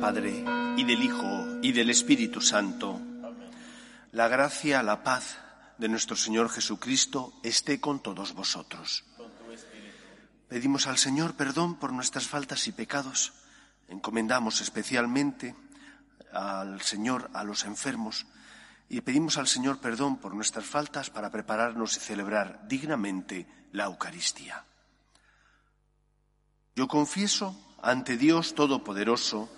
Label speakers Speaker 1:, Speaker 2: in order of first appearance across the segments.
Speaker 1: Padre, y del Hijo, y del Espíritu Santo, la gracia, la paz de nuestro Señor Jesucristo esté con todos vosotros. Pedimos al Señor perdón por nuestras faltas y pecados. Encomendamos especialmente al Señor a los enfermos y pedimos al Señor perdón por nuestras faltas para prepararnos y celebrar dignamente la Eucaristía. Yo confieso ante Dios Todopoderoso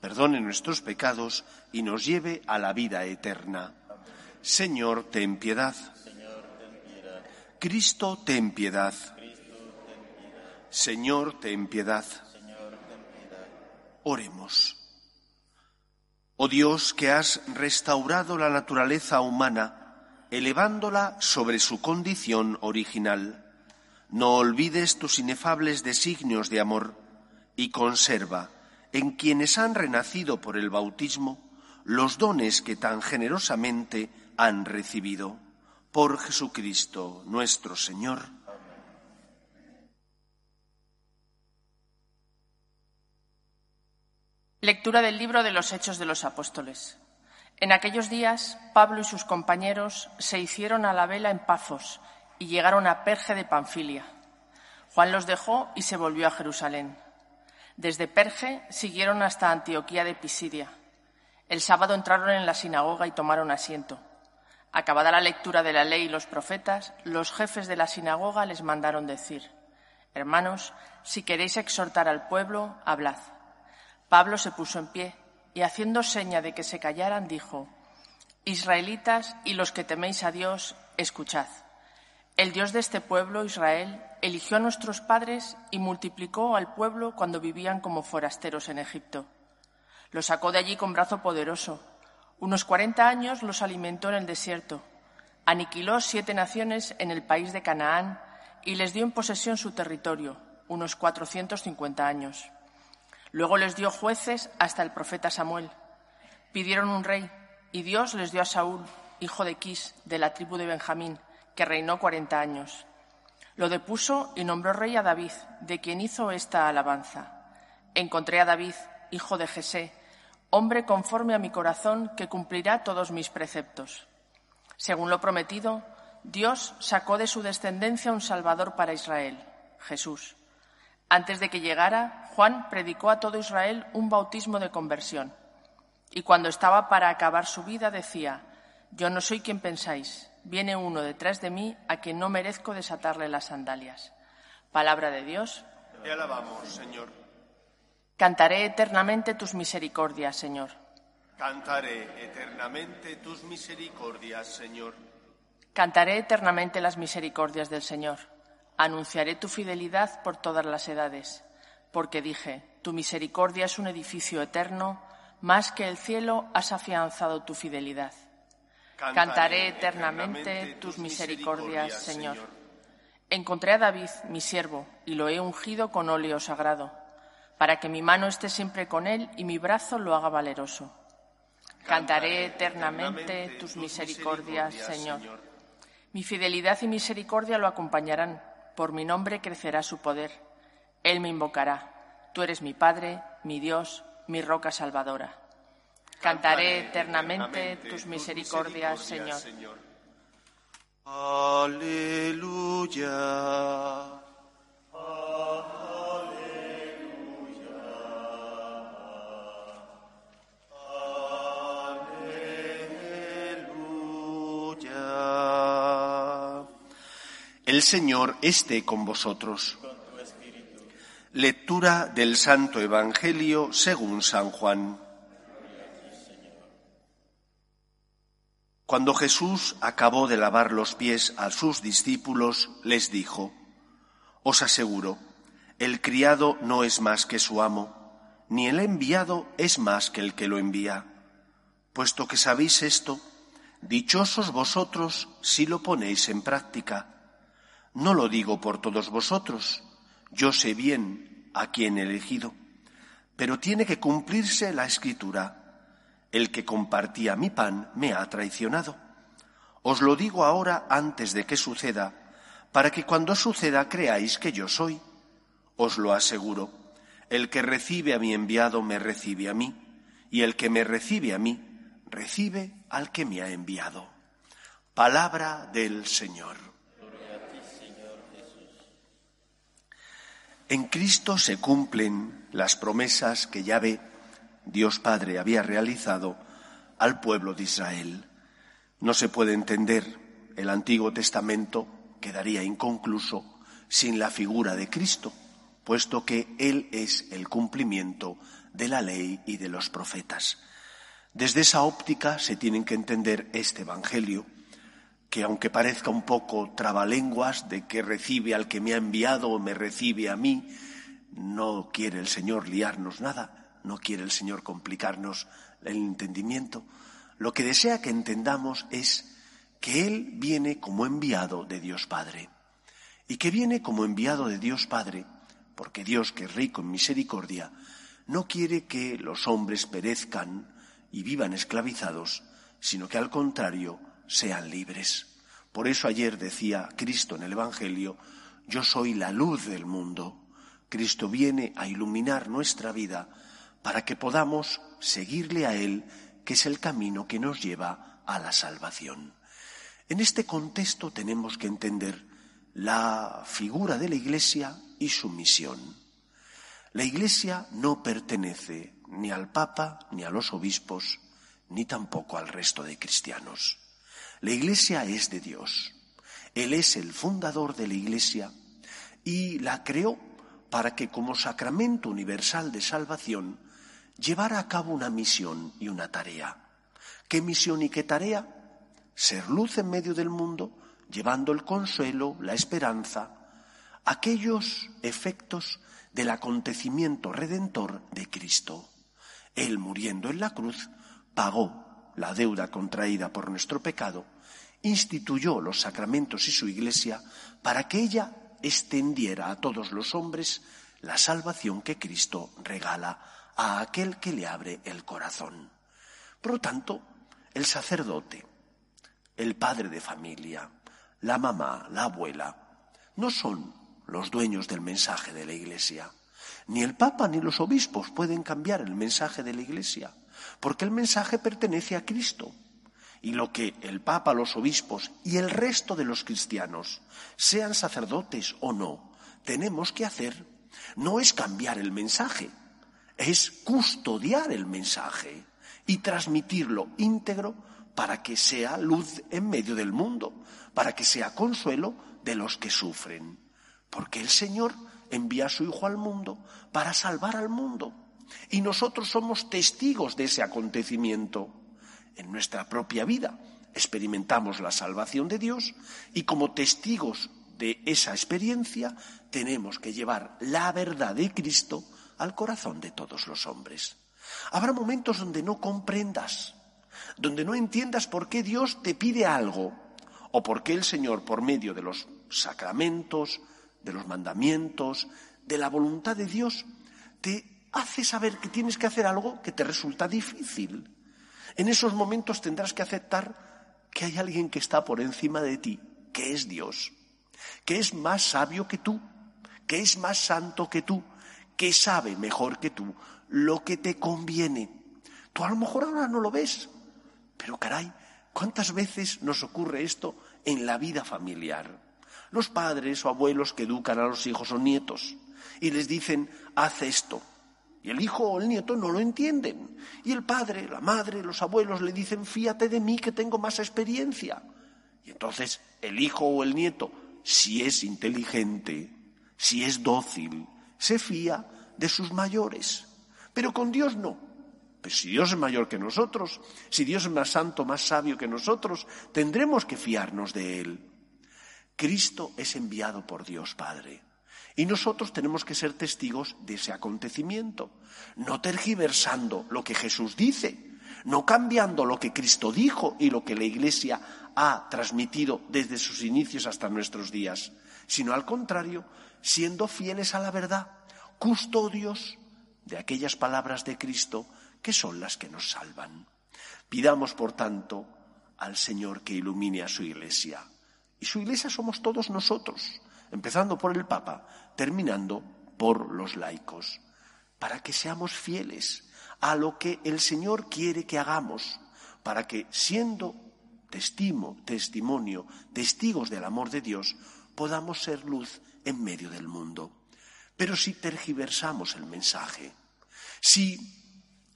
Speaker 1: perdone nuestros pecados y nos lleve a la vida eterna. Señor, ten piedad. Cristo, ten piedad. Señor, ten piedad. Oremos. Oh Dios, que has restaurado la naturaleza humana, elevándola sobre su condición original, no olvides tus inefables designios de amor y conserva en quienes han renacido por el bautismo los dones que tan generosamente han recibido. Por Jesucristo nuestro Señor.
Speaker 2: Lectura del libro de los Hechos de los Apóstoles. En aquellos días, Pablo y sus compañeros se hicieron a la vela en Pafos y llegaron a Perge de Panfilia. Juan los dejó y se volvió a Jerusalén. Desde Perge siguieron hasta Antioquía de Pisidia. El sábado entraron en la sinagoga y tomaron asiento. Acabada la lectura de la ley y los profetas, los jefes de la sinagoga les mandaron decir, Hermanos, si queréis exhortar al pueblo, hablad. Pablo se puso en pie y haciendo seña de que se callaran, dijo, Israelitas y los que teméis a Dios, escuchad. El Dios de este pueblo, Israel, eligió a nuestros padres y multiplicó al pueblo cuando vivían como forasteros en Egipto. Los sacó de allí con brazo poderoso. Unos cuarenta años los alimentó en el desierto. Aniquiló siete naciones en el país de Canaán y les dio en posesión su territorio, unos cuatrocientos cincuenta años. Luego les dio jueces hasta el profeta Samuel. Pidieron un rey y Dios les dio a Saúl, hijo de Quis, de la tribu de Benjamín, que reinó cuarenta años. Lo depuso y nombró rey a David, de quien hizo esta alabanza. Encontré a David, hijo de Jesé, hombre conforme a mi corazón que cumplirá todos mis preceptos. Según lo prometido, Dios sacó de su descendencia un Salvador para Israel, Jesús. Antes de que llegara, Juan predicó a todo Israel un bautismo de conversión. Y cuando estaba para acabar su vida decía, Yo no soy quien pensáis, viene uno detrás de mí a quien no merezco desatarle las sandalias. Palabra de Dios.
Speaker 1: Te alabamos, Señor.
Speaker 2: Cantaré eternamente tus misericordias, Señor.
Speaker 1: Cantaré eternamente tus misericordias, Señor.
Speaker 2: Cantaré eternamente las misericordias del Señor. Anunciaré tu fidelidad por todas las edades, porque dije, tu misericordia es un edificio eterno, más que el cielo has afianzado tu fidelidad. Cantaré eternamente tus misericordias, Señor. Encontré a David, mi siervo, y lo he ungido con óleo sagrado, para que mi mano esté siempre con él y mi brazo lo haga valeroso. Cantaré eternamente tus misericordias, Señor. Mi fidelidad y misericordia lo acompañarán por mi nombre crecerá su poder. Él me invocará. Tú eres mi Padre, mi Dios, mi roca salvadora. Cantaré eternamente tus misericordias, Señor.
Speaker 1: Aleluya. Aleluya. El Señor esté con vosotros. Lectura del Santo Evangelio según San Juan. Cuando Jesús acabó de lavar los pies a sus discípulos, les dijo, Os aseguro, el criado no es más que su amo, ni el enviado es más que el que lo envía. Puesto que sabéis esto, dichosos vosotros si lo ponéis en práctica. No lo digo por todos vosotros, yo sé bien a quién he elegido, pero tiene que cumplirse la escritura el que compartía mi pan me ha traicionado. Os lo digo ahora antes de que suceda, para que cuando suceda creáis que yo soy. Os lo aseguro, el que recibe a mi enviado me recibe a mí, y el que me recibe a mí recibe al que me ha enviado. Palabra del Señor. En Cristo se cumplen las promesas que ya ve Dios Padre había realizado al pueblo de Israel. No se puede entender el Antiguo Testamento, quedaría inconcluso, sin la figura de Cristo, puesto que Él es el cumplimiento de la ley y de los profetas. Desde esa óptica se tienen que entender este Evangelio, que aunque parezca un poco trabalenguas de que recibe al que me ha enviado o me recibe a mí, no quiere el Señor liarnos nada, no quiere el Señor complicarnos el entendimiento. Lo que desea que entendamos es que Él viene como enviado de Dios Padre. Y que viene como enviado de Dios Padre, porque Dios, que es rico en misericordia, no quiere que los hombres perezcan y vivan esclavizados, sino que al contrario sean libres. Por eso ayer decía Cristo en el Evangelio, yo soy la luz del mundo. Cristo viene a iluminar nuestra vida para que podamos seguirle a Él, que es el camino que nos lleva a la salvación. En este contexto tenemos que entender la figura de la Iglesia y su misión. La Iglesia no pertenece ni al Papa, ni a los obispos, ni tampoco al resto de cristianos. La Iglesia es de Dios. Él es el fundador de la Iglesia y la creó para que como sacramento universal de salvación llevar a cabo una misión y una tarea. ¿Qué misión y qué tarea? Ser luz en medio del mundo, llevando el consuelo, la esperanza, aquellos efectos del acontecimiento redentor de Cristo. Él, muriendo en la cruz, pagó la deuda contraída por nuestro pecado, instituyó los sacramentos y su iglesia para que ella extendiera a todos los hombres la salvación que Cristo regala a aquel que le abre el corazón. Por lo tanto, el sacerdote, el padre de familia, la mamá, la abuela, no son los dueños del mensaje de la Iglesia. Ni el Papa ni los obispos pueden cambiar el mensaje de la Iglesia, porque el mensaje pertenece a Cristo. Y lo que el Papa, los obispos y el resto de los cristianos, sean sacerdotes o no, tenemos que hacer no es cambiar el mensaje, es custodiar el mensaje y transmitirlo íntegro para que sea luz en medio del mundo, para que sea consuelo de los que sufren. Porque el Señor envía a su Hijo al mundo para salvar al mundo. Y nosotros somos testigos de ese acontecimiento. En nuestra propia vida experimentamos la salvación de Dios y como testigos de esa experiencia tenemos que llevar la verdad de Cristo al corazón de todos los hombres. Habrá momentos donde no comprendas, donde no entiendas por qué Dios te pide algo o por qué el Señor, por medio de los sacramentos, de los mandamientos, de la voluntad de Dios, te hace saber que tienes que hacer algo que te resulta difícil. En esos momentos tendrás que aceptar que hay alguien que está por encima de ti, que es Dios, que es más sabio que tú, que es más santo que tú, que sabe mejor que tú lo que te conviene. Tú a lo mejor ahora no lo ves, pero caray, ¿cuántas veces nos ocurre esto en la vida familiar? Los padres o abuelos que educan a los hijos o nietos y les dicen, haz esto. Y el hijo o el nieto no lo entienden. Y el padre, la madre, los abuelos le dicen, fíate de mí que tengo más experiencia. Y entonces el hijo o el nieto, si es inteligente, si es dócil, se fía de sus mayores. Pero con Dios no. Pues si Dios es mayor que nosotros, si Dios es más santo, más sabio que nosotros, tendremos que fiarnos de Él. Cristo es enviado por Dios Padre. Y nosotros tenemos que ser testigos de ese acontecimiento, no tergiversando lo que Jesús dice, no cambiando lo que Cristo dijo y lo que la Iglesia ha transmitido desde sus inicios hasta nuestros días, sino al contrario, siendo fieles a la verdad, custodios de aquellas palabras de Cristo que son las que nos salvan. Pidamos, por tanto, al Señor que ilumine a su Iglesia. Y su Iglesia somos todos nosotros, empezando por el Papa, terminando por los laicos, para que seamos fieles a lo que el Señor quiere que hagamos, para que, siendo testimo, testimonio, testigos del amor de Dios, podamos ser luz en medio del mundo. Pero si tergiversamos el mensaje, si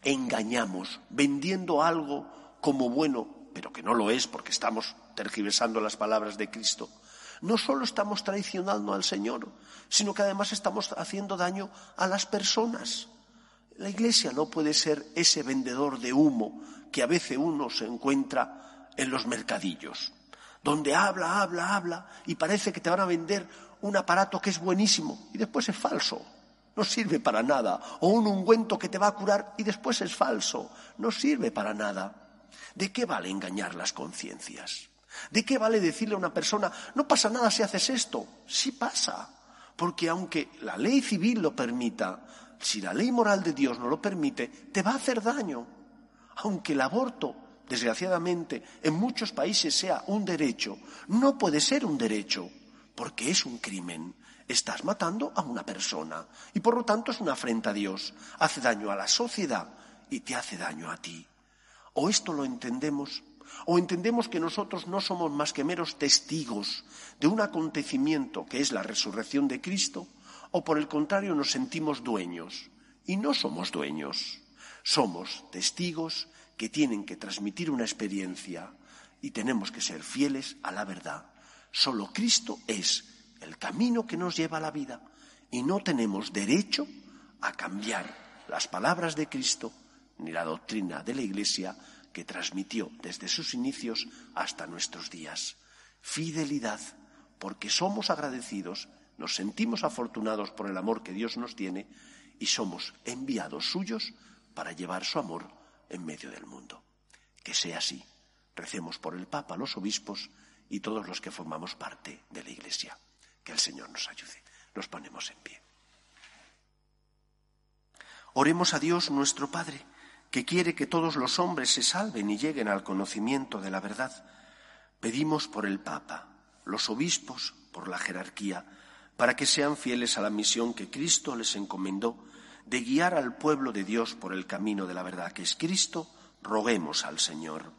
Speaker 1: engañamos vendiendo algo como bueno, pero que no lo es porque estamos tergiversando las palabras de Cristo, no solo estamos traicionando al Señor, sino que además estamos haciendo daño a las personas. La Iglesia no puede ser ese vendedor de humo que a veces uno se encuentra en los mercadillos, donde habla, habla, habla y parece que te van a vender un aparato que es buenísimo y después es falso. No sirve para nada. O un ungüento que te va a curar y después es falso. No sirve para nada. ¿De qué vale engañar las conciencias? ¿De qué vale decirle a una persona, no pasa nada si haces esto? Sí pasa. Porque aunque la ley civil lo permita, si la ley moral de Dios no lo permite, te va a hacer daño. Aunque el aborto, desgraciadamente, en muchos países sea un derecho, no puede ser un derecho, porque es un crimen. Estás matando a una persona y por lo tanto es una afrenta a Dios. Hace daño a la sociedad y te hace daño a ti. O esto lo entendemos o entendemos que nosotros no somos más que meros testigos de un acontecimiento que es la resurrección de Cristo, o por el contrario nos sentimos dueños. Y no somos dueños, somos testigos que tienen que transmitir una experiencia y tenemos que ser fieles a la verdad. Solo Cristo es el camino que nos lleva a la vida y no tenemos derecho a cambiar las palabras de Cristo ni la doctrina de la Iglesia que transmitió desde sus inicios hasta nuestros días. Fidelidad, porque somos agradecidos, nos sentimos afortunados por el amor que Dios nos tiene y somos enviados suyos para llevar su amor en medio del mundo. Que sea así. Recemos por el Papa, los obispos y todos los que formamos parte de la Iglesia. Que el Señor nos ayude. Nos ponemos en pie. Oremos a Dios nuestro Padre que quiere que todos los hombres se salven y lleguen al conocimiento de la verdad. Pedimos por el Papa, los obispos, por la jerarquía, para que sean fieles a la misión que Cristo les encomendó de guiar al pueblo de Dios por el camino de la verdad que es Cristo, roguemos al Señor.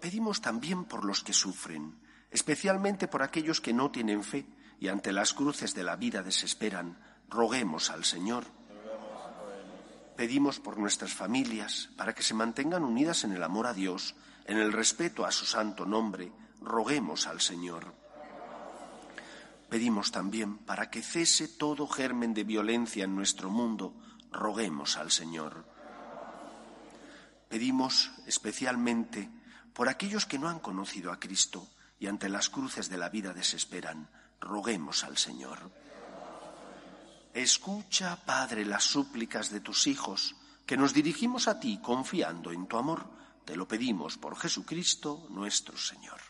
Speaker 1: Pedimos también por los que sufren, especialmente por aquellos que no tienen fe y ante las cruces de la vida desesperan, roguemos al Señor pedimos por nuestras familias, para que se mantengan unidas en el amor a Dios, en el respeto a su santo nombre, roguemos al Señor. Pedimos también para que cese todo germen de violencia en nuestro mundo, roguemos al Señor. Pedimos especialmente por aquellos que no han conocido a Cristo y ante las cruces de la vida desesperan, roguemos al Señor. Escucha, Padre, las súplicas de tus hijos, que nos dirigimos a ti confiando en tu amor. Te lo pedimos por Jesucristo nuestro Señor.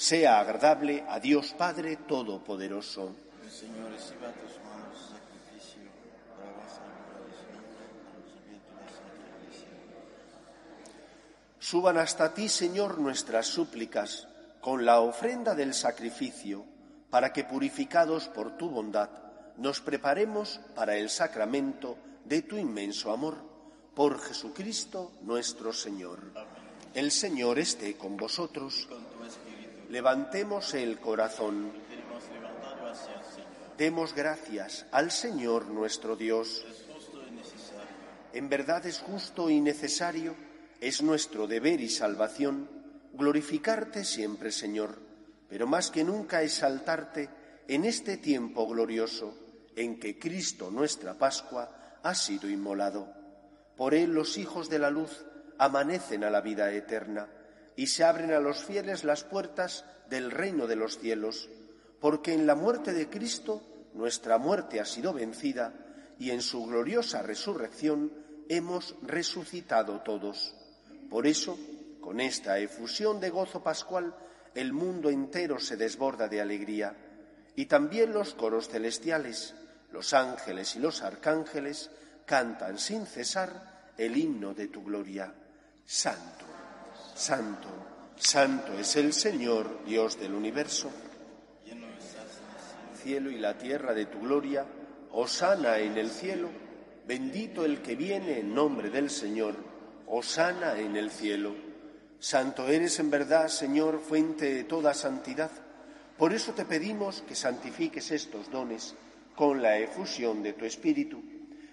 Speaker 1: sea agradable a Dios Padre Todopoderoso.
Speaker 3: El Señor reciba tus manos sacrificio para avanzar agradecimiento a los de
Speaker 1: Suban hasta ti, Señor, nuestras súplicas con la ofrenda del sacrificio, para que, purificados por tu bondad, nos preparemos para el sacramento de tu inmenso amor. Por Jesucristo nuestro Señor. El Señor esté con vosotros. Levantemos el corazón. Demos gracias al Señor nuestro Dios. En verdad es justo y necesario, es nuestro deber y salvación glorificarte siempre, Señor, pero más que nunca exaltarte en este tiempo glorioso en que Cristo, nuestra Pascua, ha sido inmolado. Por él los hijos de la luz amanecen a la vida eterna y se abren a los fieles las puertas del reino de los cielos, porque en la muerte de Cristo nuestra muerte ha sido vencida y en su gloriosa resurrección hemos resucitado todos. Por eso, con esta efusión de gozo pascual, el mundo entero se desborda de alegría, y también los coros celestiales, los ángeles y los arcángeles cantan sin cesar el himno de tu gloria. Santo, santo, santo es el Señor, Dios del universo. Cielo y la tierra de tu gloria, Osana en el cielo, bendito el que viene en nombre del Señor, Osana en el cielo. Santo eres en verdad, Señor, fuente de toda santidad. Por eso te pedimos que santifiques estos dones con la efusión de tu Espíritu,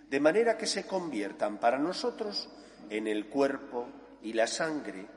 Speaker 1: de manera que se conviertan para nosotros en el cuerpo y la sangre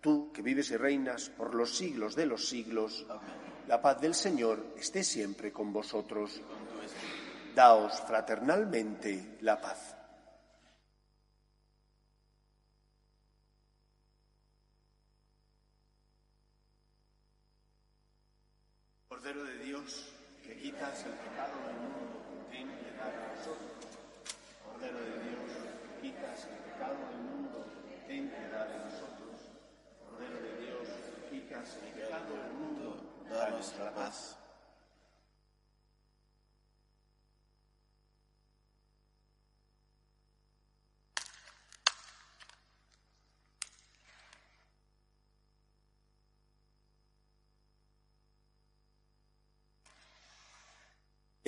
Speaker 1: Tú, que vives y reinas por los siglos de los siglos, la paz del Señor esté siempre con vosotros. Daos fraternalmente la paz. Cordero de Dios, que quitas el pecado del mundo, ten piedad de nosotros. Cordero de Dios, que quitas el pecado del mundo, ten piedad de nosotros. Cordero de Dios, que quitas el pecado del mundo, danos la paz.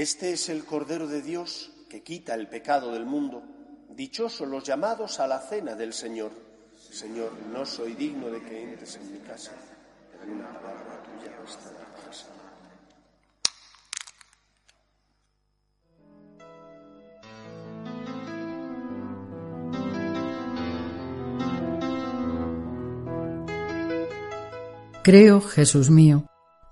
Speaker 1: Este es el Cordero de Dios que quita el pecado del mundo. Dichosos los llamados a la cena del Señor. Señor, no soy digno de que entres en mi casa, pero una palabra tuya estará sana.
Speaker 4: Creo, Jesús mío,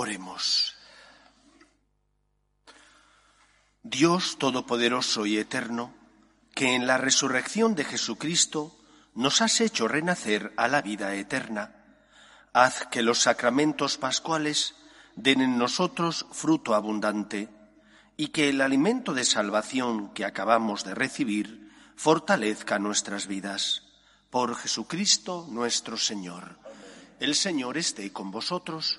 Speaker 1: Oremos. Dios Todopoderoso y Eterno, que en la resurrección de Jesucristo nos has hecho renacer a la vida eterna, haz que los sacramentos pascuales den en nosotros fruto abundante y que el alimento de salvación que acabamos de recibir fortalezca nuestras vidas. Por Jesucristo nuestro Señor. El Señor esté con vosotros